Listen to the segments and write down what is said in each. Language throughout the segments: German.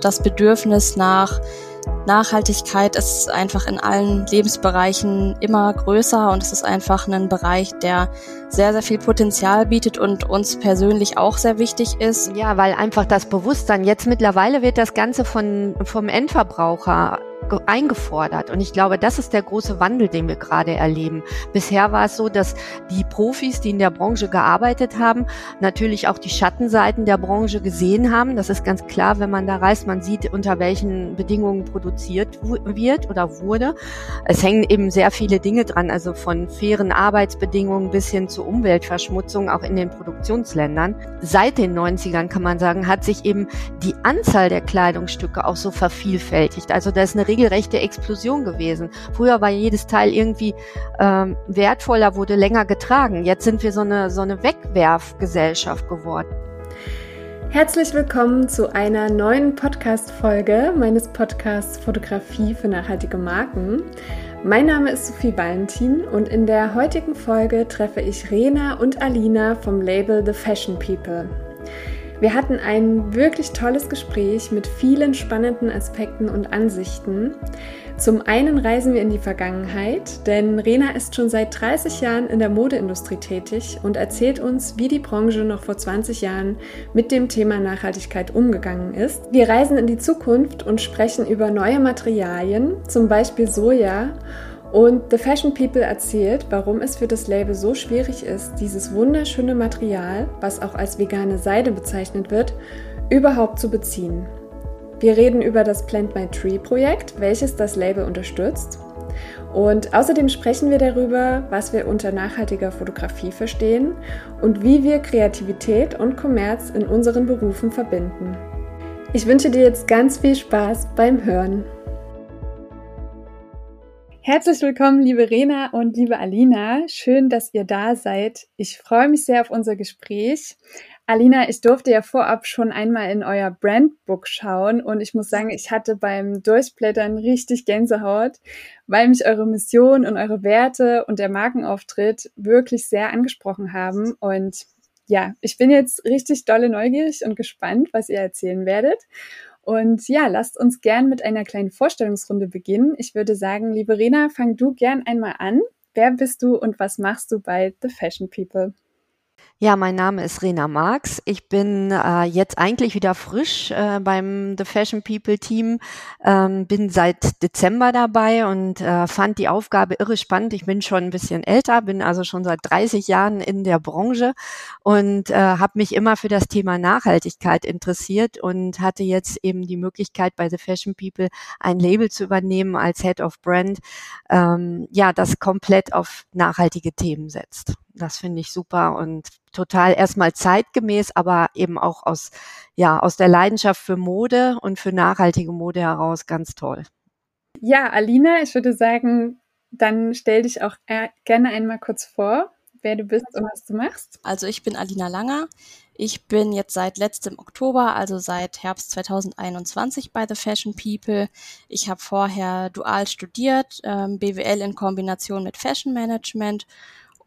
das Bedürfnis nach Nachhaltigkeit ist einfach in allen Lebensbereichen immer größer und es ist einfach ein Bereich, der sehr, sehr viel Potenzial bietet und uns persönlich auch sehr wichtig ist. Ja, weil einfach das Bewusstsein, jetzt mittlerweile wird das Ganze von, vom Endverbraucher eingefordert. Und ich glaube, das ist der große Wandel, den wir gerade erleben. Bisher war es so, dass die Profis, die in der Branche gearbeitet haben, natürlich auch die Schattenseiten der Branche gesehen haben. Das ist ganz klar, wenn man da reist, man sieht, unter welchen Bedingungen produziert wird oder wurde. Es hängen eben sehr viele Dinge dran, also von fairen Arbeitsbedingungen bis hin zur Umweltverschmutzung, auch in den Produktionsländern. Seit den 90ern kann man sagen, hat sich eben die Anzahl der Kleidungsstücke auch so vervielfältigt. Also da ist eine regelrechte Explosion gewesen. Früher war jedes Teil irgendwie ähm, wertvoller, wurde länger getragen. Jetzt sind wir so eine, so eine Wegwerfgesellschaft geworden. Herzlich willkommen zu einer neuen Podcast-Folge meines Podcasts Fotografie für nachhaltige Marken. Mein Name ist Sophie Valentin und in der heutigen Folge treffe ich Rena und Alina vom Label The Fashion People. Wir hatten ein wirklich tolles Gespräch mit vielen spannenden Aspekten und Ansichten. Zum einen reisen wir in die Vergangenheit, denn Rena ist schon seit 30 Jahren in der Modeindustrie tätig und erzählt uns, wie die Branche noch vor 20 Jahren mit dem Thema Nachhaltigkeit umgegangen ist. Wir reisen in die Zukunft und sprechen über neue Materialien, zum Beispiel Soja und The Fashion People erzählt, warum es für das Label so schwierig ist, dieses wunderschöne Material, was auch als vegane Seide bezeichnet wird, überhaupt zu beziehen. Wir reden über das Plant My Tree Projekt, welches das Label unterstützt. Und außerdem sprechen wir darüber, was wir unter nachhaltiger Fotografie verstehen und wie wir Kreativität und Kommerz in unseren Berufen verbinden. Ich wünsche dir jetzt ganz viel Spaß beim Hören. Herzlich willkommen, liebe Rena und liebe Alina. Schön, dass ihr da seid. Ich freue mich sehr auf unser Gespräch. Alina, ich durfte ja vorab schon einmal in euer Brandbook schauen und ich muss sagen, ich hatte beim Durchblättern richtig Gänsehaut, weil mich eure Mission und eure Werte und der Markenauftritt wirklich sehr angesprochen haben. Und ja, ich bin jetzt richtig dolle neugierig und gespannt, was ihr erzählen werdet. Und ja, lasst uns gern mit einer kleinen Vorstellungsrunde beginnen. Ich würde sagen, liebe Rena, fang du gern einmal an. Wer bist du und was machst du bei The Fashion People? Ja, mein Name ist Rena Marx. Ich bin äh, jetzt eigentlich wieder frisch äh, beim The Fashion People Team, ähm, bin seit Dezember dabei und äh, fand die Aufgabe irre spannend. Ich bin schon ein bisschen älter, bin also schon seit 30 Jahren in der Branche und äh, habe mich immer für das Thema Nachhaltigkeit interessiert und hatte jetzt eben die Möglichkeit bei The Fashion People ein Label zu übernehmen als Head of Brand, ähm, ja, das komplett auf nachhaltige Themen setzt. Das finde ich super und total erstmal zeitgemäß, aber eben auch aus, ja, aus der Leidenschaft für Mode und für nachhaltige Mode heraus ganz toll. Ja, Alina, ich würde sagen, dann stell dich auch äh, gerne einmal kurz vor, wer du bist und was du machst. Also ich bin Alina Langer. Ich bin jetzt seit letztem Oktober, also seit Herbst 2021 bei The Fashion People. Ich habe vorher dual studiert, ähm, BWL in Kombination mit Fashion Management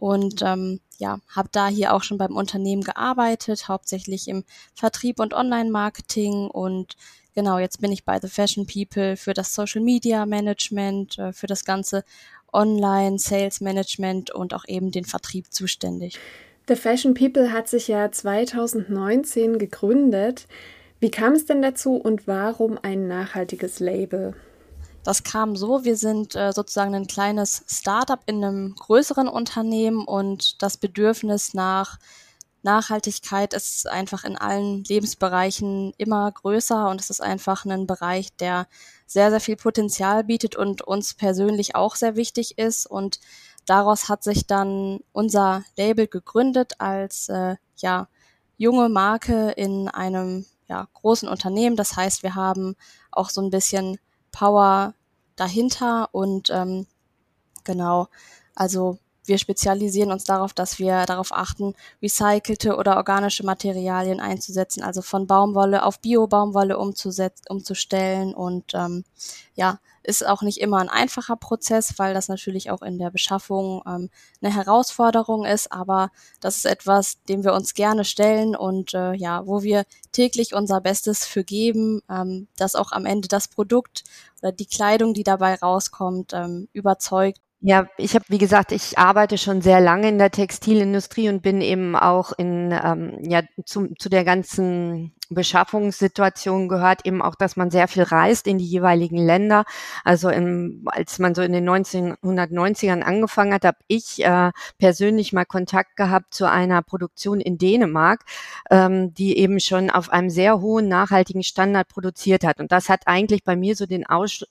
und ähm, ja, habe da hier auch schon beim Unternehmen gearbeitet, hauptsächlich im Vertrieb und Online-Marketing und genau, jetzt bin ich bei The Fashion People für das Social Media Management, äh, für das ganze Online Sales Management und auch eben den Vertrieb zuständig. The Fashion People hat sich ja 2019 gegründet. Wie kam es denn dazu und warum ein nachhaltiges Label? Das kam so, wir sind äh, sozusagen ein kleines Startup in einem größeren Unternehmen und das Bedürfnis nach Nachhaltigkeit ist einfach in allen Lebensbereichen immer größer und es ist einfach ein Bereich, der sehr, sehr viel Potenzial bietet und uns persönlich auch sehr wichtig ist. Und daraus hat sich dann unser Label gegründet als äh, ja, junge Marke in einem ja, großen Unternehmen. Das heißt, wir haben auch so ein bisschen Power dahinter und ähm, genau, also wir spezialisieren uns darauf, dass wir darauf achten, recycelte oder organische Materialien einzusetzen, also von Baumwolle auf Bio-Baumwolle umzustellen. Und ähm, ja, ist auch nicht immer ein einfacher Prozess, weil das natürlich auch in der Beschaffung ähm, eine Herausforderung ist, aber das ist etwas, dem wir uns gerne stellen und äh, ja, wo wir täglich unser Bestes für geben, ähm, dass auch am Ende das Produkt oder die Kleidung, die dabei rauskommt, ähm, überzeugt ja, ich habe, wie gesagt, ich arbeite schon sehr lange in der Textilindustrie und bin eben auch in ähm, ja zu, zu der ganzen Beschaffungssituation gehört eben auch, dass man sehr viel reist in die jeweiligen Länder. Also im, als man so in den 1990ern angefangen hat, habe ich äh, persönlich mal Kontakt gehabt zu einer Produktion in Dänemark, ähm, die eben schon auf einem sehr hohen nachhaltigen Standard produziert hat. Und das hat eigentlich bei mir so den, Aus,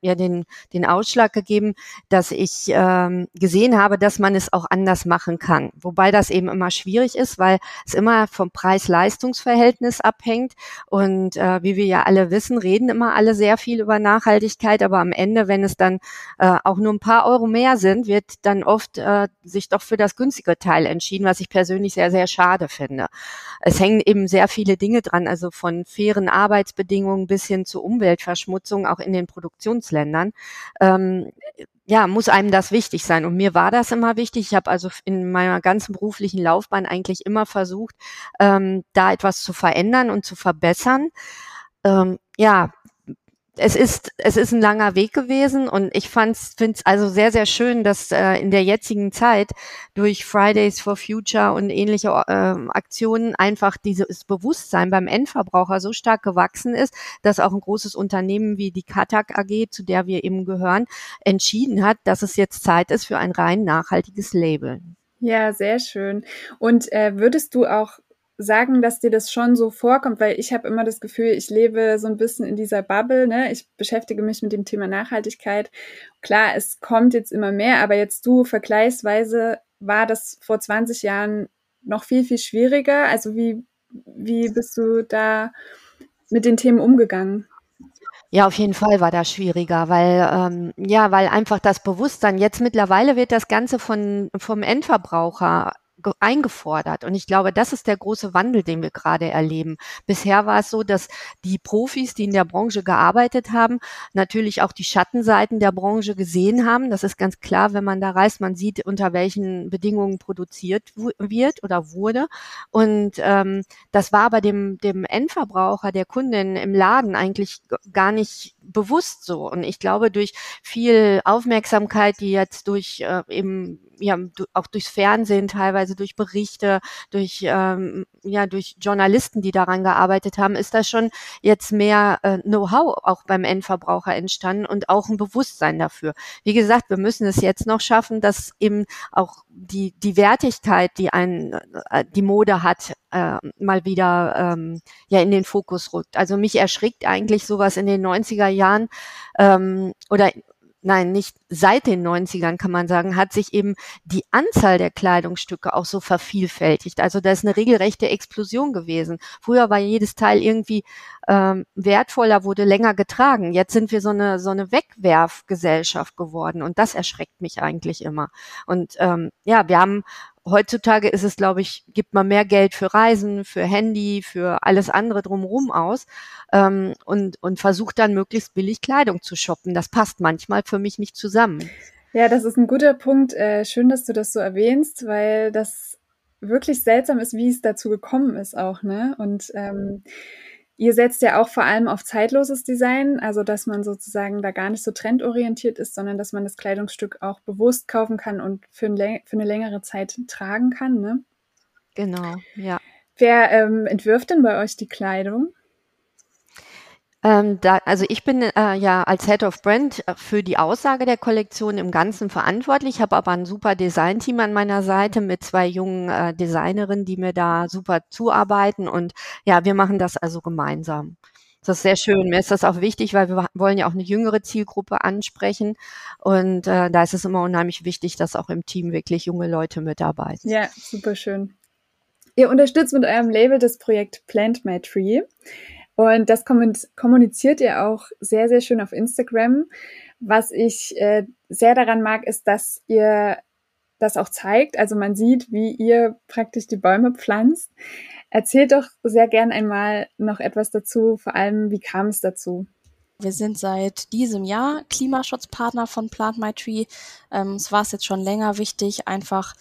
ja, den, den Ausschlag gegeben, dass ich ähm, gesehen habe, dass man es auch anders machen kann. Wobei das eben immer schwierig ist, weil es immer vom Preis-Leistungs-Verhältnis abhängt abhängt. Und äh, wie wir ja alle wissen, reden immer alle sehr viel über Nachhaltigkeit, aber am Ende, wenn es dann äh, auch nur ein paar Euro mehr sind, wird dann oft äh, sich doch für das günstige Teil entschieden, was ich persönlich sehr, sehr schade finde. Es hängen eben sehr viele Dinge dran, also von fairen Arbeitsbedingungen bis hin zu Umweltverschmutzung, auch in den Produktionsländern. Ähm, ja, muss einem das wichtig sein. Und mir war das immer wichtig. Ich habe also in meiner ganzen beruflichen Laufbahn eigentlich immer versucht, ähm, da etwas zu verändern und zu verbessern. Ähm, ja, es ist, es ist ein langer Weg gewesen und ich finde es also sehr, sehr schön, dass äh, in der jetzigen Zeit durch Fridays for Future und ähnliche äh, Aktionen einfach dieses Bewusstsein beim Endverbraucher so stark gewachsen ist, dass auch ein großes Unternehmen wie die Katak AG, zu der wir eben gehören, entschieden hat, dass es jetzt Zeit ist für ein rein nachhaltiges Label. Ja, sehr schön. Und äh, würdest du auch sagen, dass dir das schon so vorkommt, weil ich habe immer das Gefühl, ich lebe so ein bisschen in dieser Bubble, ne? Ich beschäftige mich mit dem Thema Nachhaltigkeit. Klar, es kommt jetzt immer mehr, aber jetzt du vergleichsweise war das vor 20 Jahren noch viel, viel schwieriger. Also wie, wie bist du da mit den Themen umgegangen? Ja, auf jeden Fall war das schwieriger, weil ähm, ja, weil einfach das Bewusstsein jetzt mittlerweile wird das Ganze von vom Endverbraucher eingefordert. Und ich glaube, das ist der große Wandel, den wir gerade erleben. Bisher war es so, dass die Profis, die in der Branche gearbeitet haben, natürlich auch die Schattenseiten der Branche gesehen haben. Das ist ganz klar, wenn man da reist, man sieht, unter welchen Bedingungen produziert wird oder wurde. Und ähm, das war aber dem, dem Endverbraucher, der Kundin im Laden eigentlich gar nicht bewusst so. Und ich glaube, durch viel Aufmerksamkeit, die jetzt durch äh, eben ja auch durchs Fernsehen teilweise, durch Berichte, durch ähm, ja durch Journalisten, die daran gearbeitet haben, ist da schon jetzt mehr äh, Know-how auch beim Endverbraucher entstanden und auch ein Bewusstsein dafür. Wie gesagt, wir müssen es jetzt noch schaffen, dass eben auch die die Wertigkeit, die ein äh, die Mode hat, äh, mal wieder ähm, ja in den Fokus rückt. Also mich erschrickt eigentlich sowas in den 90er Jahren ähm, oder nein, nicht seit den 90ern kann man sagen, hat sich eben die Anzahl der Kleidungsstücke auch so vervielfältigt. Also da ist eine regelrechte Explosion gewesen. Früher war jedes Teil irgendwie ähm, wertvoller, wurde länger getragen. Jetzt sind wir so eine so eine Wegwerfgesellschaft geworden und das erschreckt mich eigentlich immer. Und ähm, ja, wir haben heutzutage ist es, glaube ich, gibt man mehr Geld für Reisen, für Handy, für alles andere drumherum aus ähm, und, und versucht dann möglichst billig Kleidung zu shoppen. Das passt manchmal für mich nicht zusammen. Ja, das ist ein guter Punkt. Äh, schön, dass du das so erwähnst, weil das wirklich seltsam ist, wie es dazu gekommen ist auch, ne? Und ähm, Ihr setzt ja auch vor allem auf zeitloses Design, also dass man sozusagen da gar nicht so trendorientiert ist, sondern dass man das Kleidungsstück auch bewusst kaufen kann und für, ein, für eine längere Zeit tragen kann. Ne? Genau, ja. Wer ähm, entwirft denn bei euch die Kleidung? Ähm, da, also ich bin äh, ja als Head of Brand äh, für die Aussage der Kollektion im Ganzen verantwortlich, habe aber ein super Designteam an meiner Seite mit zwei jungen äh, Designerinnen, die mir da super zuarbeiten und ja, wir machen das also gemeinsam. Das ist sehr schön. Mir ist das auch wichtig, weil wir wollen ja auch eine jüngere Zielgruppe ansprechen. Und äh, da ist es immer unheimlich wichtig, dass auch im Team wirklich junge Leute mitarbeiten. Ja, super schön. Ihr unterstützt mit eurem Label das Projekt Plant My Tree. Und das kommuniziert ihr auch sehr, sehr schön auf Instagram. Was ich äh, sehr daran mag, ist, dass ihr das auch zeigt. Also man sieht, wie ihr praktisch die Bäume pflanzt. Erzählt doch sehr gern einmal noch etwas dazu, vor allem wie kam es dazu? Wir sind seit diesem Jahr Klimaschutzpartner von Plant My Tree. Ähm, es war es jetzt schon länger wichtig. Einfach,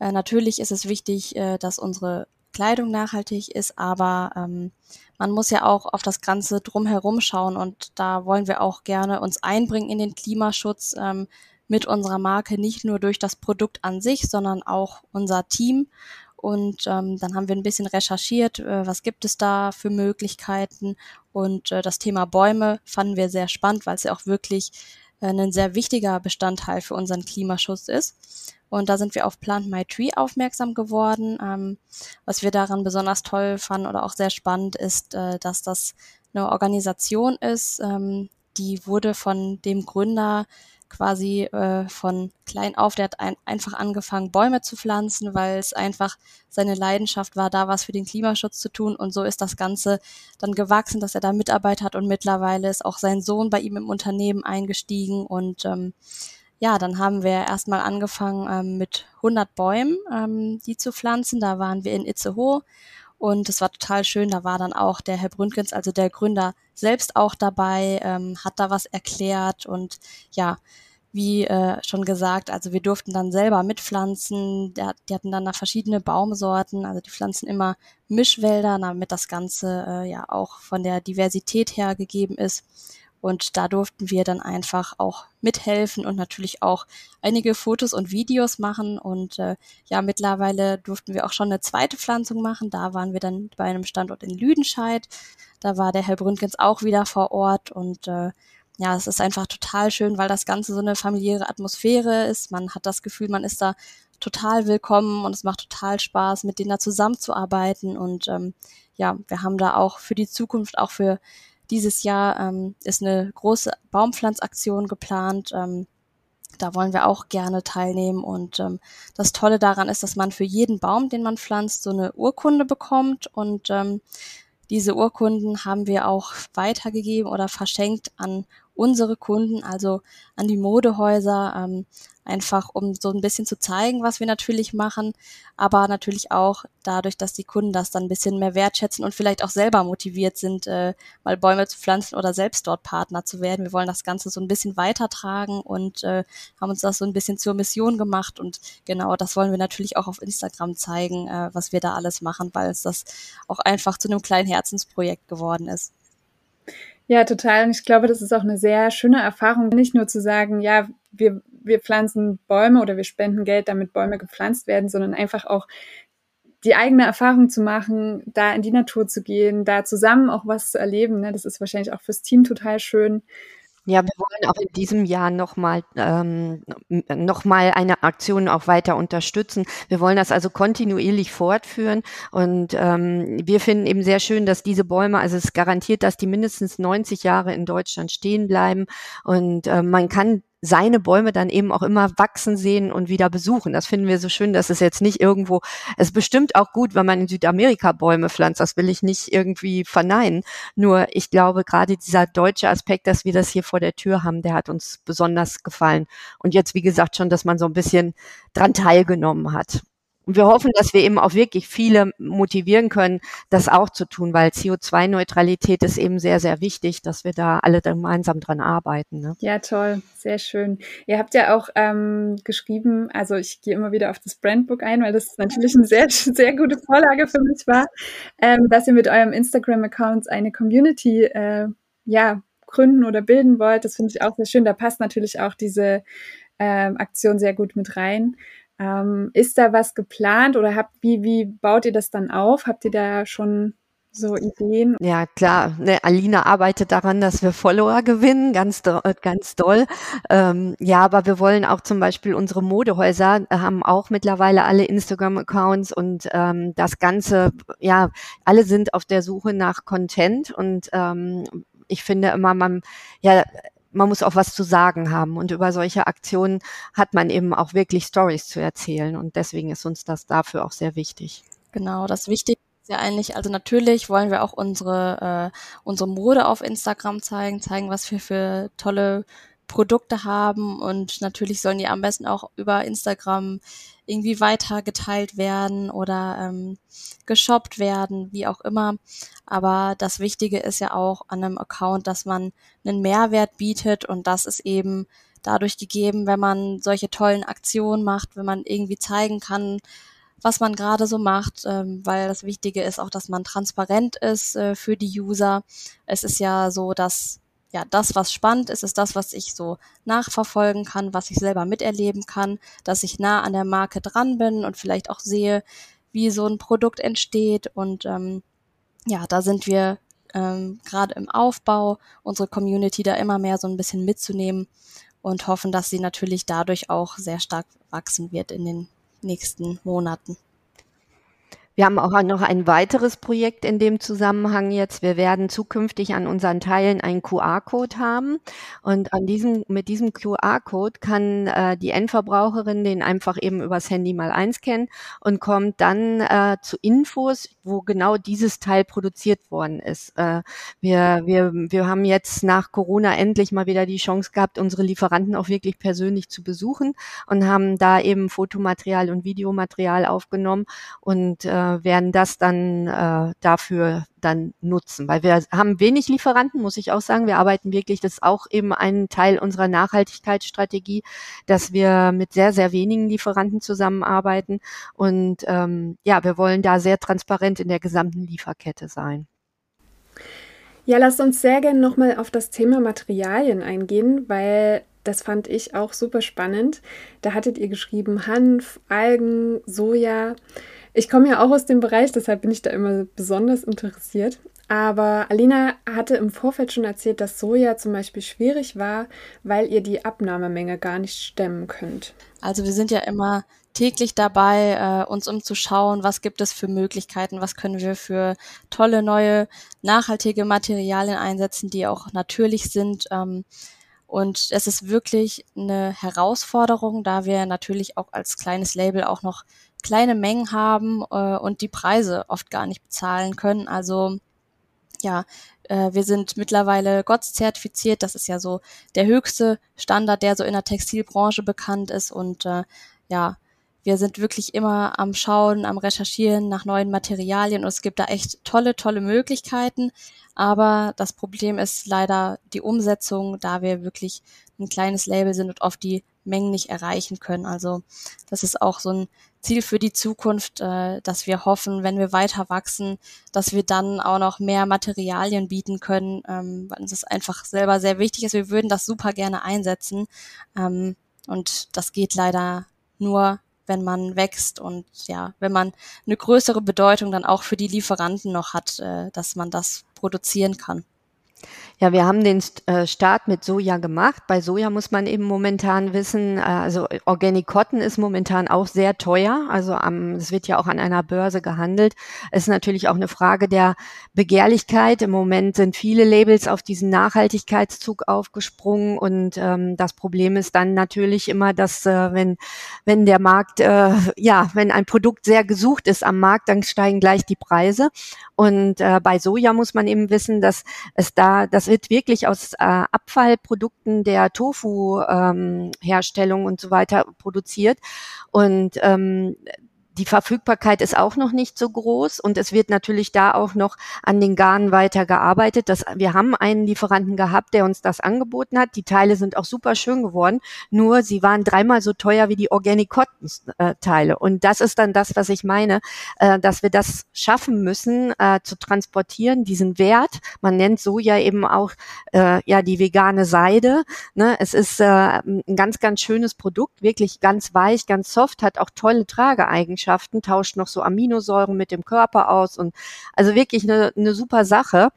äh, natürlich ist es wichtig, äh, dass unsere Kleidung nachhaltig ist, aber ähm, man muss ja auch auf das Ganze drumherum schauen und da wollen wir auch gerne uns einbringen in den Klimaschutz ähm, mit unserer Marke, nicht nur durch das Produkt an sich, sondern auch unser Team. Und ähm, dann haben wir ein bisschen recherchiert, äh, was gibt es da für Möglichkeiten. Und äh, das Thema Bäume fanden wir sehr spannend, weil es ja auch wirklich äh, ein sehr wichtiger Bestandteil für unseren Klimaschutz ist. Und da sind wir auf Plant My Tree aufmerksam geworden. Ähm, was wir daran besonders toll fanden oder auch sehr spannend ist, äh, dass das eine Organisation ist, ähm, die wurde von dem Gründer quasi äh, von klein auf, der hat ein, einfach angefangen, Bäume zu pflanzen, weil es einfach seine Leidenschaft war, da was für den Klimaschutz zu tun. Und so ist das Ganze dann gewachsen, dass er da Mitarbeit hat und mittlerweile ist auch sein Sohn bei ihm im Unternehmen eingestiegen. Und ähm, ja, dann haben wir erstmal angefangen ähm, mit 100 Bäumen, ähm, die zu pflanzen. Da waren wir in Itzehoe und es war total schön. Da war dann auch der Herr Bründgens, also der Gründer, selbst auch dabei, ähm, hat da was erklärt und ja, wie äh, schon gesagt, also wir durften dann selber mitpflanzen. Der, die hatten dann da verschiedene Baumsorten, also die pflanzen immer Mischwälder, damit das Ganze äh, ja auch von der Diversität her gegeben ist. Und da durften wir dann einfach auch mithelfen und natürlich auch einige Fotos und Videos machen. Und äh, ja, mittlerweile durften wir auch schon eine zweite Pflanzung machen. Da waren wir dann bei einem Standort in Lüdenscheid. Da war der Herr Bründgens auch wieder vor Ort und äh, ja, es ist einfach total schön, weil das Ganze so eine familiäre Atmosphäre ist. Man hat das Gefühl, man ist da total willkommen und es macht total Spaß, mit denen da zusammenzuarbeiten. Und ähm, ja, wir haben da auch für die Zukunft, auch für dieses Jahr ähm, ist eine große Baumpflanzaktion geplant. Ähm, da wollen wir auch gerne teilnehmen. Und ähm, das Tolle daran ist, dass man für jeden Baum, den man pflanzt, so eine Urkunde bekommt. Und ähm, diese Urkunden haben wir auch weitergegeben oder verschenkt an unsere Kunden, also an die Modehäuser, ähm, einfach um so ein bisschen zu zeigen, was wir natürlich machen, aber natürlich auch dadurch, dass die Kunden das dann ein bisschen mehr wertschätzen und vielleicht auch selber motiviert sind, äh, mal Bäume zu pflanzen oder selbst dort Partner zu werden. Wir wollen das Ganze so ein bisschen weitertragen und äh, haben uns das so ein bisschen zur Mission gemacht und genau das wollen wir natürlich auch auf Instagram zeigen, äh, was wir da alles machen, weil es das auch einfach zu einem kleinen Herzensprojekt geworden ist. Ja, total. Und ich glaube, das ist auch eine sehr schöne Erfahrung, nicht nur zu sagen, ja, wir, wir pflanzen Bäume oder wir spenden Geld, damit Bäume gepflanzt werden, sondern einfach auch die eigene Erfahrung zu machen, da in die Natur zu gehen, da zusammen auch was zu erleben. Ne? Das ist wahrscheinlich auch fürs Team total schön. Ja, wir wollen auch in diesem Jahr nochmal ähm, noch mal eine Aktion auch weiter unterstützen. Wir wollen das also kontinuierlich fortführen und ähm, wir finden eben sehr schön, dass diese Bäume, also es garantiert, dass die mindestens 90 Jahre in Deutschland stehen bleiben und äh, man kann seine Bäume dann eben auch immer wachsen sehen und wieder besuchen. Das finden wir so schön, dass es jetzt nicht irgendwo, es ist bestimmt auch gut, wenn man in Südamerika Bäume pflanzt, das will ich nicht irgendwie verneinen. Nur ich glaube, gerade dieser deutsche Aspekt, dass wir das hier vor der Tür haben, der hat uns besonders gefallen. Und jetzt, wie gesagt, schon, dass man so ein bisschen dran teilgenommen hat. Und wir hoffen, dass wir eben auch wirklich viele motivieren können, das auch zu tun, weil CO2-Neutralität ist eben sehr, sehr wichtig, dass wir da alle gemeinsam dran arbeiten. Ne? Ja, toll, sehr schön. Ihr habt ja auch ähm, geschrieben, also ich gehe immer wieder auf das Brandbook ein, weil das natürlich eine sehr, sehr gute Vorlage für mich war, ähm, dass ihr mit eurem Instagram-Account eine Community äh, ja, gründen oder bilden wollt. Das finde ich auch sehr schön. Da passt natürlich auch diese ähm, Aktion sehr gut mit rein. Ähm, ist da was geplant oder habt, wie, wie baut ihr das dann auf? Habt ihr da schon so Ideen? Ja, klar. Ne, Alina arbeitet daran, dass wir Follower gewinnen, ganz, ganz doll. Ähm, ja, aber wir wollen auch zum Beispiel unsere Modehäuser haben auch mittlerweile alle Instagram-Accounts und ähm, das Ganze, ja, alle sind auf der Suche nach Content und ähm, ich finde immer, man, ja, man muss auch was zu sagen haben. Und über solche Aktionen hat man eben auch wirklich Stories zu erzählen. Und deswegen ist uns das dafür auch sehr wichtig. Genau, das Wichtige ist ja eigentlich, also natürlich wollen wir auch unsere, äh, unsere Mode auf Instagram zeigen, zeigen, was wir für tolle Produkte haben und natürlich sollen die am besten auch über Instagram irgendwie weitergeteilt werden oder ähm, geshoppt werden, wie auch immer. Aber das Wichtige ist ja auch an einem Account, dass man einen Mehrwert bietet und das ist eben dadurch gegeben, wenn man solche tollen Aktionen macht, wenn man irgendwie zeigen kann, was man gerade so macht, ähm, weil das Wichtige ist auch, dass man transparent ist äh, für die User. Es ist ja so, dass ja, das, was spannend ist, ist das, was ich so nachverfolgen kann, was ich selber miterleben kann, dass ich nah an der Marke dran bin und vielleicht auch sehe, wie so ein Produkt entsteht. Und ähm, ja, da sind wir ähm, gerade im Aufbau, unsere Community da immer mehr so ein bisschen mitzunehmen und hoffen, dass sie natürlich dadurch auch sehr stark wachsen wird in den nächsten Monaten. Wir haben auch noch ein weiteres Projekt in dem Zusammenhang jetzt. Wir werden zukünftig an unseren Teilen einen QR-Code haben. Und an diesem, mit diesem QR-Code kann äh, die Endverbraucherin den einfach eben übers Handy mal einscannen und kommt dann äh, zu Infos, wo genau dieses Teil produziert worden ist. Äh, wir, wir, wir haben jetzt nach Corona endlich mal wieder die Chance gehabt, unsere Lieferanten auch wirklich persönlich zu besuchen und haben da eben Fotomaterial und Videomaterial aufgenommen und äh, werden das dann äh, dafür dann nutzen. Weil wir haben wenig Lieferanten, muss ich auch sagen. Wir arbeiten wirklich, das ist auch eben ein Teil unserer Nachhaltigkeitsstrategie, dass wir mit sehr, sehr wenigen Lieferanten zusammenarbeiten. Und ähm, ja, wir wollen da sehr transparent in der gesamten Lieferkette sein. Ja, lasst uns sehr gerne nochmal auf das Thema Materialien eingehen, weil das fand ich auch super spannend. Da hattet ihr geschrieben Hanf, Algen, Soja. Ich komme ja auch aus dem Bereich, deshalb bin ich da immer besonders interessiert. Aber Alina hatte im Vorfeld schon erzählt, dass Soja zum Beispiel schwierig war, weil ihr die Abnahmemenge gar nicht stemmen könnt. Also wir sind ja immer täglich dabei, äh, uns umzuschauen, was gibt es für Möglichkeiten, was können wir für tolle neue nachhaltige Materialien einsetzen, die auch natürlich sind. Ähm, und es ist wirklich eine Herausforderung, da wir natürlich auch als kleines Label auch noch kleine Mengen haben äh, und die Preise oft gar nicht bezahlen können. Also ja, äh, wir sind mittlerweile GOTS zertifiziert. Das ist ja so der höchste Standard, der so in der Textilbranche bekannt ist. Und äh, ja, wir sind wirklich immer am Schauen, am Recherchieren nach neuen Materialien und es gibt da echt tolle, tolle Möglichkeiten. Aber das Problem ist leider die Umsetzung, da wir wirklich ein kleines Label sind und oft die Mengen nicht erreichen können. Also das ist auch so ein Ziel für die Zukunft, äh, dass wir hoffen, wenn wir weiter wachsen, dass wir dann auch noch mehr Materialien bieten können, ähm, weil uns das einfach selber sehr wichtig ist. Wir würden das super gerne einsetzen ähm, und das geht leider nur, wenn man wächst und ja, wenn man eine größere Bedeutung dann auch für die Lieferanten noch hat, äh, dass man das produzieren kann. Ja, wir haben den äh, Start mit Soja gemacht. Bei Soja muss man eben momentan wissen, äh, also Organic Cotton ist momentan auch sehr teuer. Also es wird ja auch an einer Börse gehandelt. Es ist natürlich auch eine Frage der Begehrlichkeit. Im Moment sind viele Labels auf diesen Nachhaltigkeitszug aufgesprungen und ähm, das Problem ist dann natürlich immer, dass äh, wenn wenn der Markt äh, ja wenn ein Produkt sehr gesucht ist am Markt, dann steigen gleich die Preise. Und äh, bei Soja muss man eben wissen, dass es da das wird wirklich aus äh, Abfallprodukten der Tofu-Herstellung ähm, und so weiter produziert. Und ähm, die Verfügbarkeit ist auch noch nicht so groß und es wird natürlich da auch noch an den Garnen weiter gearbeitet. Das, wir haben einen Lieferanten gehabt, der uns das angeboten hat. Die Teile sind auch super schön geworden, nur sie waren dreimal so teuer wie die Organic Cotton äh, Teile. Und das ist dann das, was ich meine, äh, dass wir das schaffen müssen, äh, zu transportieren, diesen Wert. Man nennt so ja eben auch äh, ja die vegane Seide. Ne? Es ist äh, ein ganz, ganz schönes Produkt, wirklich ganz weich, ganz soft, hat auch tolle Trageeigenschaften Eigenschaften, tauscht noch so Aminosäuren mit dem Körper aus und also wirklich eine, eine super Sache.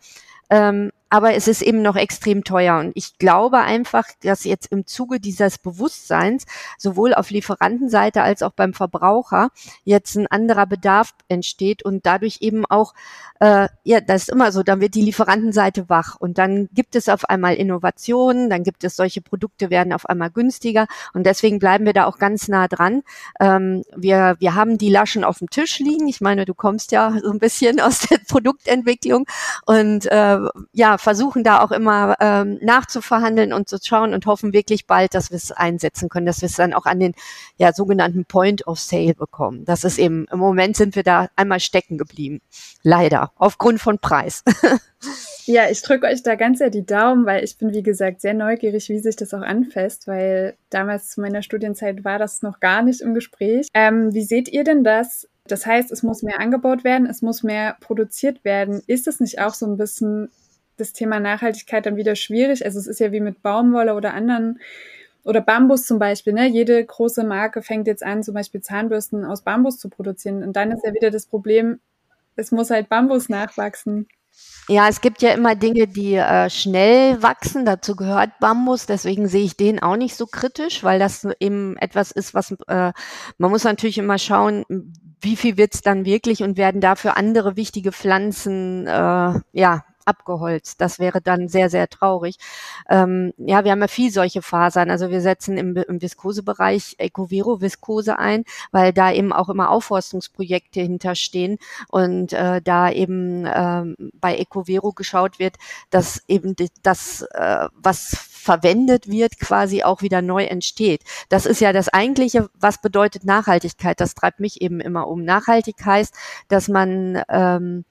Ähm, aber es ist eben noch extrem teuer. Und ich glaube einfach, dass jetzt im Zuge dieses Bewusstseins sowohl auf Lieferantenseite als auch beim Verbraucher jetzt ein anderer Bedarf entsteht und dadurch eben auch, äh, ja, das ist immer so, dann wird die Lieferantenseite wach und dann gibt es auf einmal Innovationen, dann gibt es solche Produkte werden auf einmal günstiger und deswegen bleiben wir da auch ganz nah dran. Ähm, wir, wir haben die Laschen auf dem Tisch liegen. Ich meine, du kommst ja so ein bisschen aus der Produktentwicklung und äh, ja, versuchen da auch immer ähm, nachzuverhandeln und zu schauen und hoffen wirklich bald, dass wir es einsetzen können, dass wir es dann auch an den ja, sogenannten Point of Sale bekommen. Das ist eben, im Moment sind wir da einmal stecken geblieben. Leider, aufgrund von Preis. Ja, ich drücke euch da ganz sehr die Daumen, weil ich bin, wie gesagt, sehr neugierig, wie sich das auch anfasst, weil damals zu meiner Studienzeit war das noch gar nicht im Gespräch. Ähm, wie seht ihr denn das? Das heißt, es muss mehr angebaut werden, es muss mehr produziert werden. Ist es nicht auch so ein bisschen das Thema Nachhaltigkeit dann wieder schwierig? Also es ist ja wie mit Baumwolle oder anderen oder Bambus zum Beispiel, ne? Jede große Marke fängt jetzt an, zum Beispiel Zahnbürsten aus Bambus zu produzieren. Und dann ist ja wieder das Problem, es muss halt Bambus nachwachsen. Ja, es gibt ja immer Dinge, die äh, schnell wachsen. Dazu gehört Bambus. Deswegen sehe ich den auch nicht so kritisch, weil das eben etwas ist, was äh, man muss natürlich immer schauen, wie viel wird's dann wirklich und werden dafür andere wichtige Pflanzen äh, ja abgeholzt. Das wäre dann sehr, sehr traurig. Ähm, ja, wir haben ja viel solche Fasern. Also wir setzen im, im Viskosebereich Ecovero Viskose ein, weil da eben auch immer Aufforstungsprojekte hinterstehen und äh, da eben äh, bei Ecovero geschaut wird, dass eben das, äh, was verwendet wird, quasi auch wieder neu entsteht. Das ist ja das eigentliche, was bedeutet Nachhaltigkeit. Das treibt mich eben immer um. Nachhaltig heißt, dass man ähm,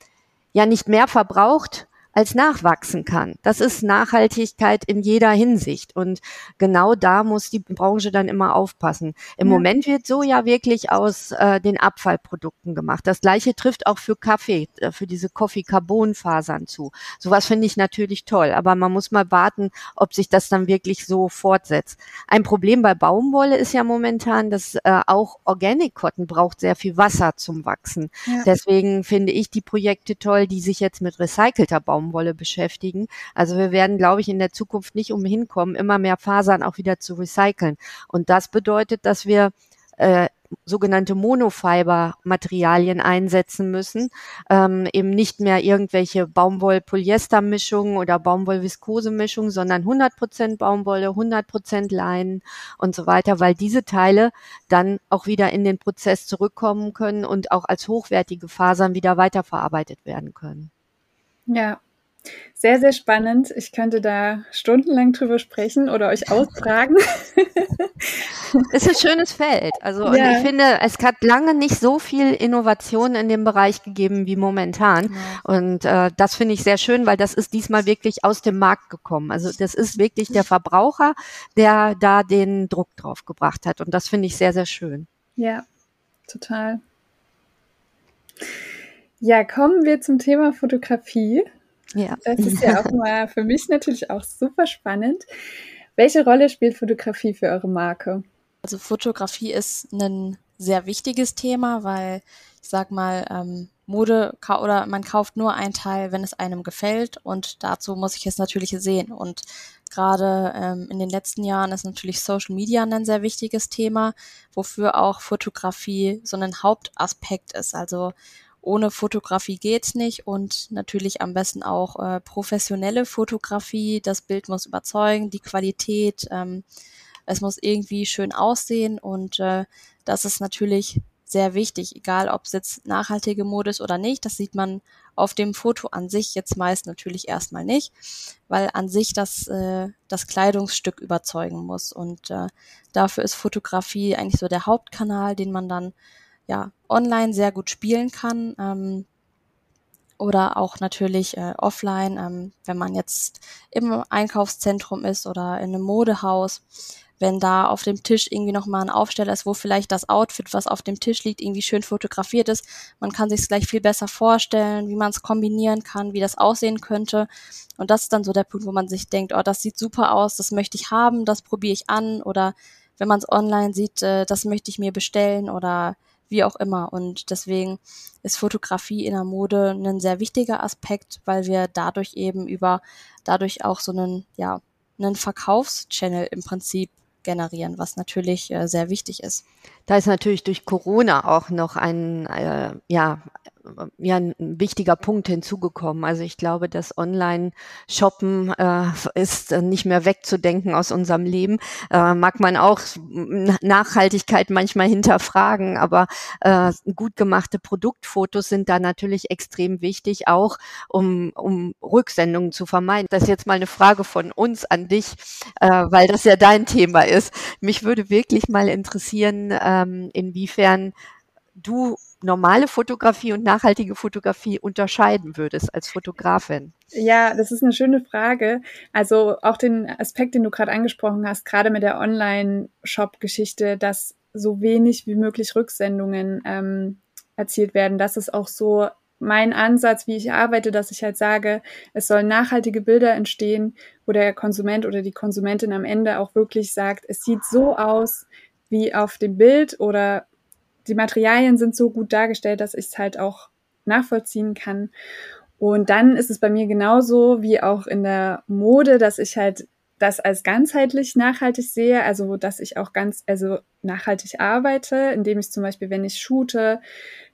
ja nicht mehr verbraucht, als nachwachsen kann. Das ist Nachhaltigkeit in jeder Hinsicht. Und genau da muss die Branche dann immer aufpassen. Im ja. Moment wird so ja wirklich aus äh, den Abfallprodukten gemacht. Das gleiche trifft auch für Kaffee, äh, für diese Coffee-Carbon-Fasern zu. Sowas finde ich natürlich toll. Aber man muss mal warten, ob sich das dann wirklich so fortsetzt. Ein Problem bei Baumwolle ist ja momentan, dass äh, auch Organic Cotton braucht sehr viel Wasser zum Wachsen. Ja. Deswegen finde ich die Projekte toll, die sich jetzt mit recycelter Baumwolle Baumwolle beschäftigen. Also wir werden, glaube ich, in der Zukunft nicht umhin kommen, immer mehr Fasern auch wieder zu recyceln. Und das bedeutet, dass wir äh, sogenannte Monofiber-Materialien einsetzen müssen, ähm, eben nicht mehr irgendwelche Baumwoll-Polyester-Mischungen oder Baumwoll-Viskose-Mischungen, sondern 100% Baumwolle, 100% Leinen und so weiter, weil diese Teile dann auch wieder in den Prozess zurückkommen können und auch als hochwertige Fasern wieder weiterverarbeitet werden können. Ja, sehr, sehr spannend. Ich könnte da stundenlang drüber sprechen oder euch ausfragen. ist ein schönes Feld. Also ja. ich finde, es hat lange nicht so viel Innovation in dem Bereich gegeben wie momentan. Ja. Und äh, das finde ich sehr schön, weil das ist diesmal wirklich aus dem Markt gekommen. Also das ist wirklich der Verbraucher, der da den Druck drauf gebracht hat. Und das finde ich sehr, sehr schön. Ja, total. Ja, kommen wir zum Thema Fotografie. Ja. Das ist ja auch mal für mich natürlich auch super spannend. Welche Rolle spielt Fotografie für eure Marke? Also Fotografie ist ein sehr wichtiges Thema, weil ich sag mal, ähm, Mode oder man kauft nur ein Teil, wenn es einem gefällt und dazu muss ich es natürlich sehen. Und gerade ähm, in den letzten Jahren ist natürlich Social Media ein sehr wichtiges Thema, wofür auch Fotografie so ein Hauptaspekt ist. Also ohne Fotografie geht's nicht und natürlich am besten auch äh, professionelle Fotografie. Das Bild muss überzeugen, die Qualität, ähm, es muss irgendwie schön aussehen und äh, das ist natürlich sehr wichtig, egal ob es jetzt nachhaltige Mode ist oder nicht. Das sieht man auf dem Foto an sich jetzt meist natürlich erstmal nicht, weil an sich das, äh, das Kleidungsstück überzeugen muss. Und äh, dafür ist Fotografie eigentlich so der Hauptkanal, den man dann ja, online sehr gut spielen kann. Ähm, oder auch natürlich äh, offline, ähm, wenn man jetzt im Einkaufszentrum ist oder in einem Modehaus, wenn da auf dem Tisch irgendwie nochmal ein Aufsteller ist, wo vielleicht das Outfit, was auf dem Tisch liegt, irgendwie schön fotografiert ist. Man kann sich es gleich viel besser vorstellen, wie man es kombinieren kann, wie das aussehen könnte. Und das ist dann so der Punkt, wo man sich denkt, oh, das sieht super aus, das möchte ich haben, das probiere ich an. Oder wenn man es online sieht, äh, das möchte ich mir bestellen oder wie auch immer. Und deswegen ist Fotografie in der Mode ein sehr wichtiger Aspekt, weil wir dadurch eben über, dadurch auch so einen, ja, einen Verkaufschannel im Prinzip generieren, was natürlich äh, sehr wichtig ist. Da ist natürlich durch Corona auch noch ein, äh, ja, ja ein wichtiger Punkt hinzugekommen. Also ich glaube, das Online-Shoppen äh, ist nicht mehr wegzudenken aus unserem Leben. Äh, mag man auch Nachhaltigkeit manchmal hinterfragen, aber äh, gut gemachte Produktfotos sind da natürlich extrem wichtig, auch um, um Rücksendungen zu vermeiden. Das ist jetzt mal eine Frage von uns an dich, äh, weil das ja dein Thema ist. Mich würde wirklich mal interessieren, ähm, inwiefern du normale Fotografie und nachhaltige Fotografie unterscheiden würdest als Fotografin? Ja, das ist eine schöne Frage. Also auch den Aspekt, den du gerade angesprochen hast, gerade mit der Online-Shop-Geschichte, dass so wenig wie möglich Rücksendungen ähm, erzielt werden. Das ist auch so mein Ansatz, wie ich arbeite, dass ich halt sage, es sollen nachhaltige Bilder entstehen, wo der Konsument oder die Konsumentin am Ende auch wirklich sagt, es sieht so aus wie auf dem Bild oder die Materialien sind so gut dargestellt, dass ich es halt auch nachvollziehen kann. Und dann ist es bei mir genauso wie auch in der Mode, dass ich halt das als ganzheitlich nachhaltig sehe, also dass ich auch ganz, also nachhaltig arbeite, indem ich zum Beispiel, wenn ich shoote,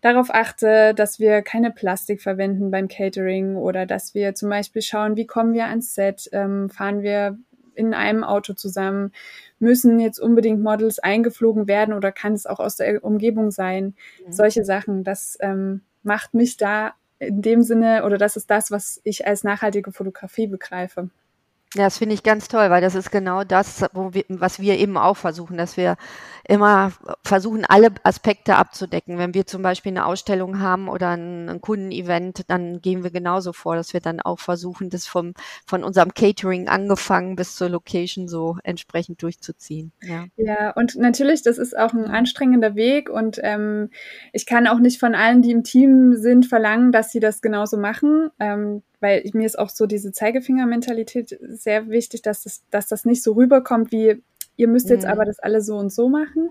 darauf achte, dass wir keine Plastik verwenden beim Catering oder dass wir zum Beispiel schauen, wie kommen wir ans Set, ähm, fahren wir in einem Auto zusammen? Müssen jetzt unbedingt Models eingeflogen werden oder kann es auch aus der Umgebung sein? Mhm. Solche Sachen, das ähm, macht mich da in dem Sinne oder das ist das, was ich als nachhaltige Fotografie begreife. Ja, das finde ich ganz toll, weil das ist genau das, wir, was wir eben auch versuchen, dass wir immer versuchen, alle Aspekte abzudecken. Wenn wir zum Beispiel eine Ausstellung haben oder ein, ein Kundenevent, dann gehen wir genauso vor, dass wir dann auch versuchen, das vom, von unserem Catering angefangen bis zur Location so entsprechend durchzuziehen. Ja, ja und natürlich, das ist auch ein anstrengender Weg und ähm, ich kann auch nicht von allen, die im Team sind, verlangen, dass sie das genauso machen. Ähm, weil mir ist auch so diese Zeigefinger-Mentalität sehr wichtig, dass das, dass das nicht so rüberkommt wie, ihr müsst jetzt mhm. aber das alle so und so machen.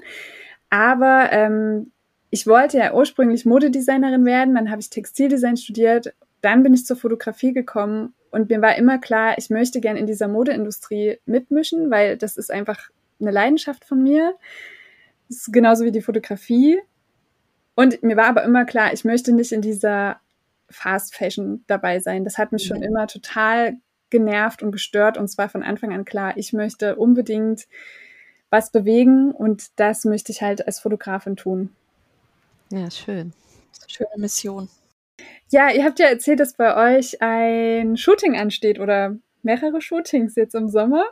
Aber ähm, ich wollte ja ursprünglich Modedesignerin werden, dann habe ich Textildesign studiert, dann bin ich zur Fotografie gekommen und mir war immer klar, ich möchte gern in dieser Modeindustrie mitmischen, weil das ist einfach eine Leidenschaft von mir. Das ist genauso wie die Fotografie. Und mir war aber immer klar, ich möchte nicht in dieser Fast Fashion dabei sein. Das hat mich schon immer total genervt und gestört und zwar von Anfang an klar, ich möchte unbedingt was bewegen und das möchte ich halt als Fotografin tun. Ja, schön. Schöne Mission. Ja, ihr habt ja erzählt, dass bei euch ein Shooting ansteht oder mehrere Shootings jetzt im Sommer.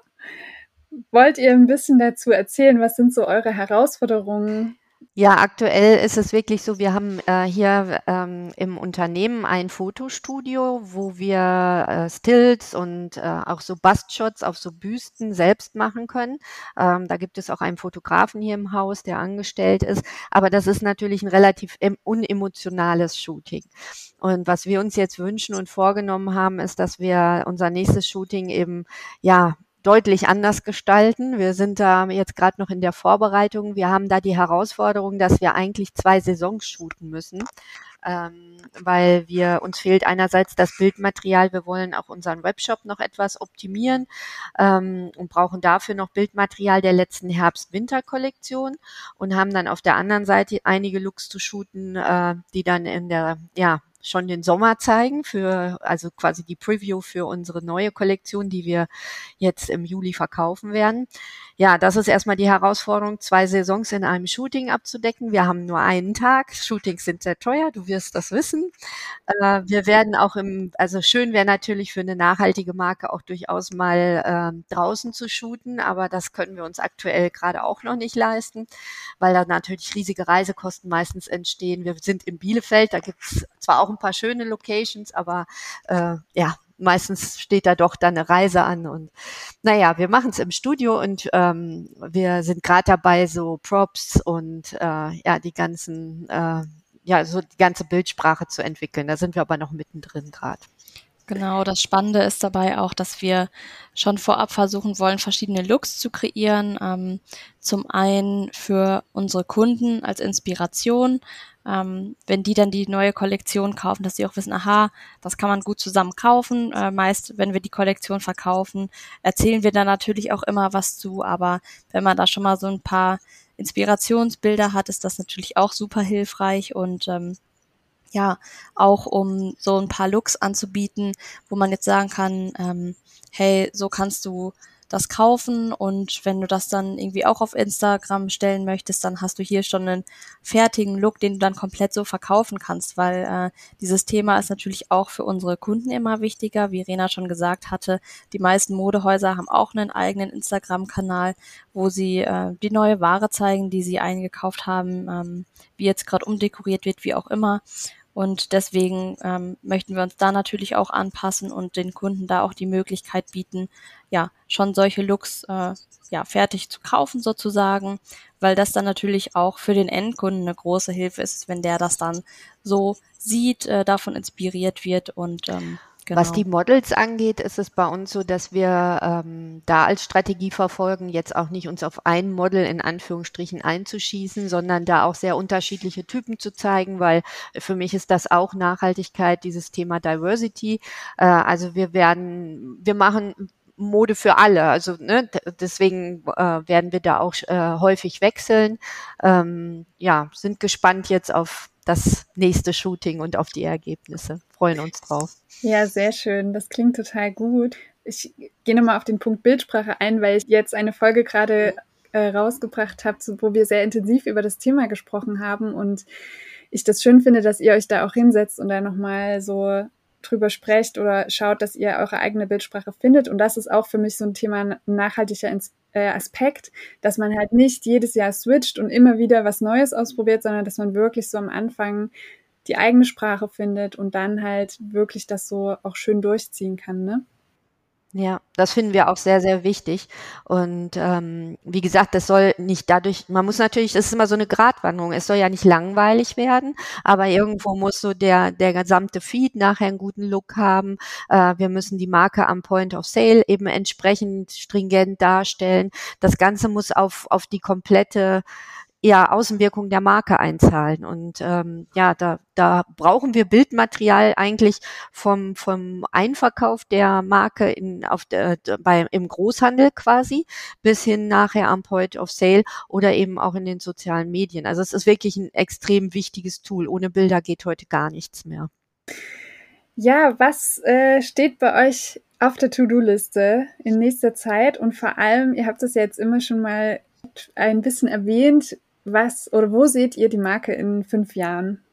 Wollt ihr ein bisschen dazu erzählen? Was sind so eure Herausforderungen ja, aktuell ist es wirklich so, wir haben äh, hier ähm, im Unternehmen ein Fotostudio, wo wir äh, Stills und äh, auch so Bustshots auf so Büsten selbst machen können. Ähm, da gibt es auch einen Fotografen hier im Haus, der angestellt ist. Aber das ist natürlich ein relativ unemotionales Shooting. Und was wir uns jetzt wünschen und vorgenommen haben, ist, dass wir unser nächstes Shooting eben ja deutlich anders gestalten. Wir sind da jetzt gerade noch in der Vorbereitung. Wir haben da die Herausforderung, dass wir eigentlich zwei Saisons shooten müssen, ähm, weil wir uns fehlt einerseits das Bildmaterial. Wir wollen auch unseren Webshop noch etwas optimieren ähm, und brauchen dafür noch Bildmaterial der letzten Herbst-Winter-Kollektion und haben dann auf der anderen Seite einige Looks zu shooten, äh, die dann in der ja schon den Sommer zeigen für, also quasi die Preview für unsere neue Kollektion, die wir jetzt im Juli verkaufen werden. Ja, das ist erstmal die Herausforderung, zwei Saisons in einem Shooting abzudecken. Wir haben nur einen Tag. Shootings sind sehr teuer, du wirst das wissen. Äh, wir werden auch im, also schön wäre natürlich für eine nachhaltige Marke auch durchaus mal äh, draußen zu shooten, aber das können wir uns aktuell gerade auch noch nicht leisten, weil da natürlich riesige Reisekosten meistens entstehen. Wir sind in Bielefeld, da gibt's zwar auch ein paar schöne Locations, aber äh, ja, meistens steht da doch dann eine Reise an und naja, wir machen es im Studio und ähm, wir sind gerade dabei, so Props und äh, ja, die ganzen, äh, ja, so die ganze Bildsprache zu entwickeln. Da sind wir aber noch mittendrin gerade. Genau, das Spannende ist dabei auch, dass wir schon vorab versuchen wollen, verschiedene Looks zu kreieren. Ähm, zum einen für unsere Kunden als Inspiration, ähm, wenn die dann die neue Kollektion kaufen, dass sie auch wissen, aha, das kann man gut zusammen kaufen. Äh, meist, wenn wir die Kollektion verkaufen, erzählen wir da natürlich auch immer was zu, aber wenn man da schon mal so ein paar Inspirationsbilder hat, ist das natürlich auch super hilfreich und ähm, ja, auch um so ein paar Looks anzubieten, wo man jetzt sagen kann, ähm, hey, so kannst du das kaufen und wenn du das dann irgendwie auch auf Instagram stellen möchtest, dann hast du hier schon einen fertigen Look, den du dann komplett so verkaufen kannst, weil äh, dieses Thema ist natürlich auch für unsere Kunden immer wichtiger. Wie Rena schon gesagt hatte, die meisten Modehäuser haben auch einen eigenen Instagram-Kanal, wo sie äh, die neue Ware zeigen, die sie eingekauft haben, ähm, wie jetzt gerade umdekoriert wird, wie auch immer. Und deswegen ähm, möchten wir uns da natürlich auch anpassen und den Kunden da auch die Möglichkeit bieten, ja, schon solche Looks äh, ja, fertig zu kaufen sozusagen, weil das dann natürlich auch für den Endkunden eine große Hilfe ist, wenn der das dann so sieht, äh, davon inspiriert wird und ähm, Genau. Was die Models angeht, ist es bei uns so, dass wir ähm, da als Strategie verfolgen, jetzt auch nicht uns auf ein Model in Anführungsstrichen einzuschießen, sondern da auch sehr unterschiedliche Typen zu zeigen, weil für mich ist das auch Nachhaltigkeit, dieses Thema Diversity. Äh, also wir werden, wir machen Mode für alle. Also ne, deswegen äh, werden wir da auch äh, häufig wechseln. Ähm, ja, sind gespannt jetzt auf das nächste Shooting und auf die Ergebnisse. Freuen uns drauf. Ja, sehr schön. Das klingt total gut. Ich gehe nochmal auf den Punkt Bildsprache ein, weil ich jetzt eine Folge gerade äh, rausgebracht habe, wo wir sehr intensiv über das Thema gesprochen haben und ich das schön finde, dass ihr euch da auch hinsetzt und da nochmal so drüber sprecht oder schaut, dass ihr eure eigene Bildsprache findet. Und das ist auch für mich so ein Thema nachhaltiger äh, Aspekt, dass man halt nicht jedes Jahr switcht und immer wieder was Neues ausprobiert, sondern dass man wirklich so am Anfang die eigene Sprache findet und dann halt wirklich das so auch schön durchziehen kann, ne? Ja, das finden wir auch sehr, sehr wichtig. Und ähm, wie gesagt, das soll nicht dadurch, man muss natürlich, das ist immer so eine Gratwanderung, es soll ja nicht langweilig werden, aber irgendwo muss so der, der gesamte Feed nachher einen guten Look haben. Äh, wir müssen die Marke am Point of Sale eben entsprechend stringent darstellen. Das Ganze muss auf, auf die komplette eher Außenwirkung der Marke einzahlen. Und ähm, ja, da, da brauchen wir Bildmaterial eigentlich vom, vom Einverkauf der Marke in, auf der, bei, im Großhandel quasi bis hin nachher am Point of Sale oder eben auch in den sozialen Medien. Also es ist wirklich ein extrem wichtiges Tool. Ohne Bilder geht heute gar nichts mehr. Ja, was äh, steht bei euch auf der To-Do-Liste in nächster Zeit? Und vor allem, ihr habt es ja jetzt immer schon mal ein bisschen erwähnt, was oder wo seht ihr die Marke in fünf Jahren?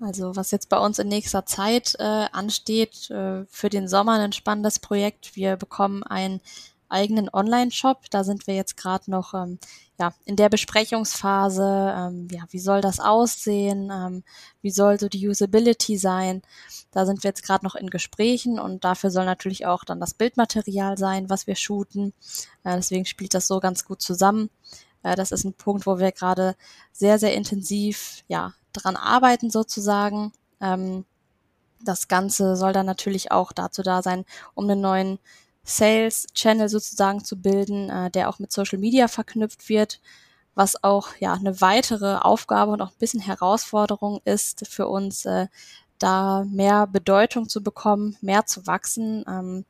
Also was jetzt bei uns in nächster Zeit äh, ansteht, äh, für den Sommer ein spannendes Projekt. Wir bekommen einen eigenen Online-Shop. Da sind wir jetzt gerade noch ähm, ja, in der Besprechungsphase. Ähm, ja, wie soll das aussehen? Ähm, wie soll so die Usability sein? Da sind wir jetzt gerade noch in Gesprächen und dafür soll natürlich auch dann das Bildmaterial sein, was wir shooten. Äh, deswegen spielt das so ganz gut zusammen. Äh, das ist ein Punkt, wo wir gerade sehr, sehr intensiv ja, dran arbeiten sozusagen. Ähm, das Ganze soll dann natürlich auch dazu da sein, um einen neuen Sales-Channel sozusagen zu bilden, äh, der auch mit Social Media verknüpft wird, was auch ja eine weitere Aufgabe und auch ein bisschen Herausforderung ist für uns, äh, da mehr Bedeutung zu bekommen, mehr zu wachsen. Ähm,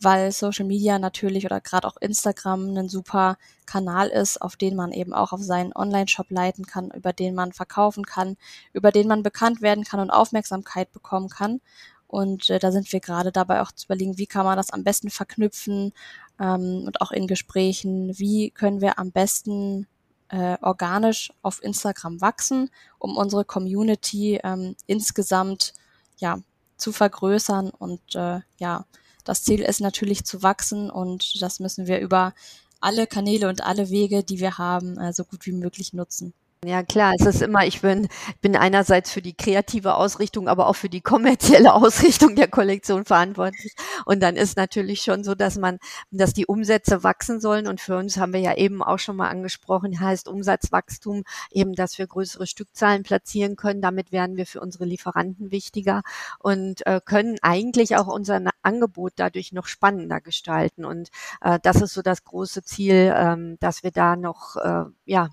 weil Social Media natürlich oder gerade auch Instagram ein super Kanal ist, auf den man eben auch auf seinen Online-Shop leiten kann, über den man verkaufen kann, über den man bekannt werden kann und Aufmerksamkeit bekommen kann. Und äh, da sind wir gerade dabei auch zu überlegen, wie kann man das am besten verknüpfen ähm, und auch in Gesprächen, wie können wir am besten äh, organisch auf Instagram wachsen, um unsere Community ähm, insgesamt ja zu vergrößern und äh, ja das Ziel ist natürlich zu wachsen und das müssen wir über alle Kanäle und alle Wege, die wir haben, äh, so gut wie möglich nutzen. Ja, klar, es ist immer, ich bin, bin einerseits für die kreative Ausrichtung, aber auch für die kommerzielle Ausrichtung der Kollektion verantwortlich. Und dann ist natürlich schon so, dass man, dass die Umsätze wachsen sollen. Und für uns haben wir ja eben auch schon mal angesprochen, heißt Umsatzwachstum eben, dass wir größere Stückzahlen platzieren können. Damit werden wir für unsere Lieferanten wichtiger und äh, können eigentlich auch unser Angebot dadurch noch spannender gestalten. Und äh, das ist so das große Ziel, ähm, dass wir da noch, äh, ja,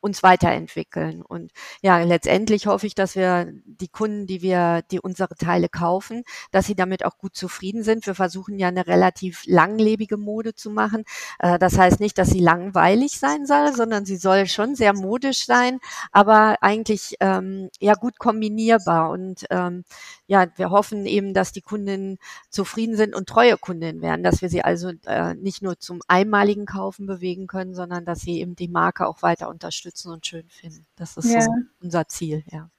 uns weiterentwickeln. Und ja, letztendlich hoffe ich, dass wir die Kunden, die wir, die unsere Teile kaufen, dass sie damit auch gut zufrieden sind. Wir versuchen ja eine relativ langlebige Mode zu machen. Äh, das heißt nicht, dass sie langweilig sein soll, sondern sie soll schon sehr modisch sein, aber eigentlich ähm, ja gut kombinierbar. Und ähm, ja, wir hoffen eben, dass die Kundinnen zufrieden sind und treue Kundinnen werden, dass wir sie also äh, nicht nur zum einmaligen Kaufen bewegen können, sondern dass sie eben die Marke auch weiter unterstützen und schön finden. Das ist ja. so unser Ziel, ja.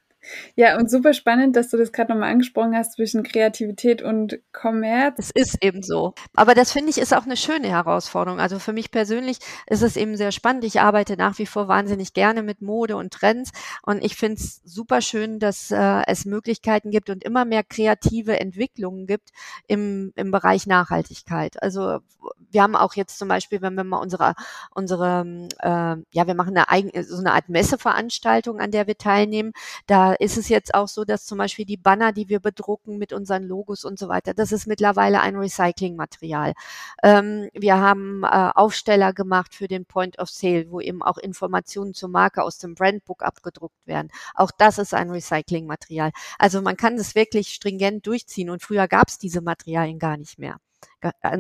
Ja, und super spannend, dass du das gerade nochmal angesprochen hast zwischen Kreativität und Kommerz. Es ist eben so. Aber das finde ich ist auch eine schöne Herausforderung. Also für mich persönlich ist es eben sehr spannend. Ich arbeite nach wie vor wahnsinnig gerne mit Mode und Trends und ich finde es super schön, dass äh, es Möglichkeiten gibt und immer mehr kreative Entwicklungen gibt im, im Bereich Nachhaltigkeit. Also wir haben auch jetzt zum Beispiel, wenn wir mal unsere, unsere äh, ja, wir machen eine eigene, so eine Art Messeveranstaltung, an der wir teilnehmen. Da ist es jetzt auch so, dass zum Beispiel die Banner, die wir bedrucken mit unseren Logos und so weiter, das ist mittlerweile ein Recyclingmaterial. Ähm, wir haben äh, Aufsteller gemacht für den Point of Sale, wo eben auch Informationen zur Marke aus dem Brandbook abgedruckt werden. Auch das ist ein Recyclingmaterial. Also man kann das wirklich stringent durchziehen und früher gab es diese Materialien gar nicht mehr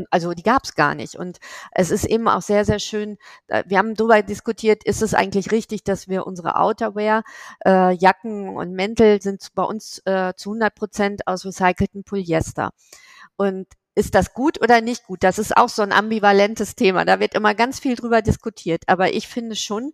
also die gab es gar nicht. Und es ist eben auch sehr, sehr schön, wir haben darüber diskutiert, ist es eigentlich richtig, dass wir unsere Outerwear, äh, Jacken und Mäntel sind bei uns äh, zu 100 Prozent aus recyceltem Polyester. Und ist das gut oder nicht gut? Das ist auch so ein ambivalentes Thema. Da wird immer ganz viel drüber diskutiert. Aber ich finde schon,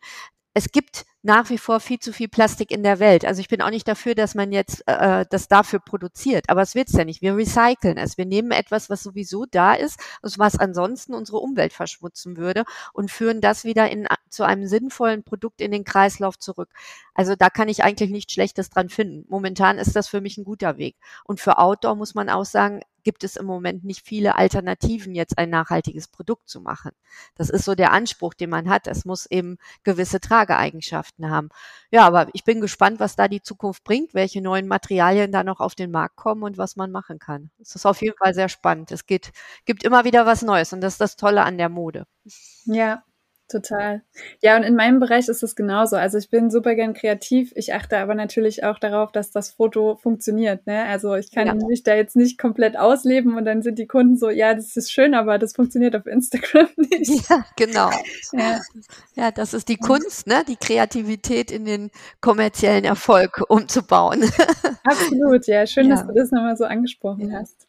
es gibt nach wie vor viel zu viel Plastik in der Welt. Also ich bin auch nicht dafür, dass man jetzt äh, das dafür produziert, aber es wird's ja nicht. Wir recyceln es. Wir nehmen etwas, was sowieso da ist, was ansonsten unsere Umwelt verschmutzen würde und führen das wieder in, zu einem sinnvollen Produkt in den Kreislauf zurück. Also da kann ich eigentlich nichts Schlechtes dran finden. Momentan ist das für mich ein guter Weg. Und für Outdoor muss man auch sagen, gibt es im Moment nicht viele Alternativen, jetzt ein nachhaltiges Produkt zu machen. Das ist so der Anspruch, den man hat. Es muss eben gewisse Trageeigenschaften haben. Ja, aber ich bin gespannt, was da die Zukunft bringt, welche neuen Materialien da noch auf den Markt kommen und was man machen kann. Es ist auf jeden Fall sehr spannend. Es geht, gibt immer wieder was Neues und das ist das Tolle an der Mode. Ja, Total. Ja, und in meinem Bereich ist es genauso. Also ich bin super gern kreativ. Ich achte aber natürlich auch darauf, dass das Foto funktioniert. Ne? Also ich kann ja. mich da jetzt nicht komplett ausleben und dann sind die Kunden so, ja, das ist schön, aber das funktioniert auf Instagram nicht. Ja, genau. Ja, ja das ist die Kunst, ne? die Kreativität in den kommerziellen Erfolg umzubauen. Absolut, ja. Schön, ja. dass du das nochmal so angesprochen hast.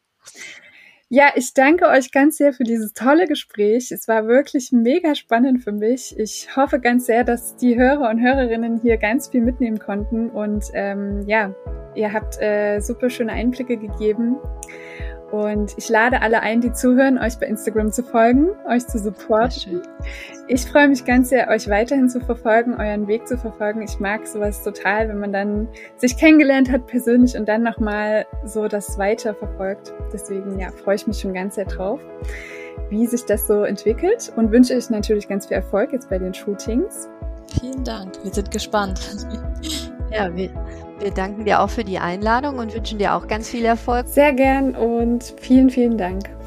Ja, ich danke euch ganz sehr für dieses tolle Gespräch. Es war wirklich mega spannend für mich. Ich hoffe ganz sehr, dass die Hörer und Hörerinnen hier ganz viel mitnehmen konnten. Und ähm, ja, ihr habt äh, super schöne Einblicke gegeben. Und ich lade alle ein, die zuhören, euch bei Instagram zu folgen, euch zu supporten. Ich freue mich ganz sehr, euch weiterhin zu verfolgen, euren Weg zu verfolgen. Ich mag sowas total, wenn man dann sich kennengelernt hat persönlich und dann nochmal so das weiter verfolgt. Deswegen ja, freue ich mich schon ganz sehr drauf, wie sich das so entwickelt und wünsche euch natürlich ganz viel Erfolg jetzt bei den Shootings. Vielen Dank, wir sind gespannt. Ja, wir, wir danken dir auch für die Einladung und wünschen dir auch ganz viel Erfolg. Sehr gern und vielen, vielen Dank.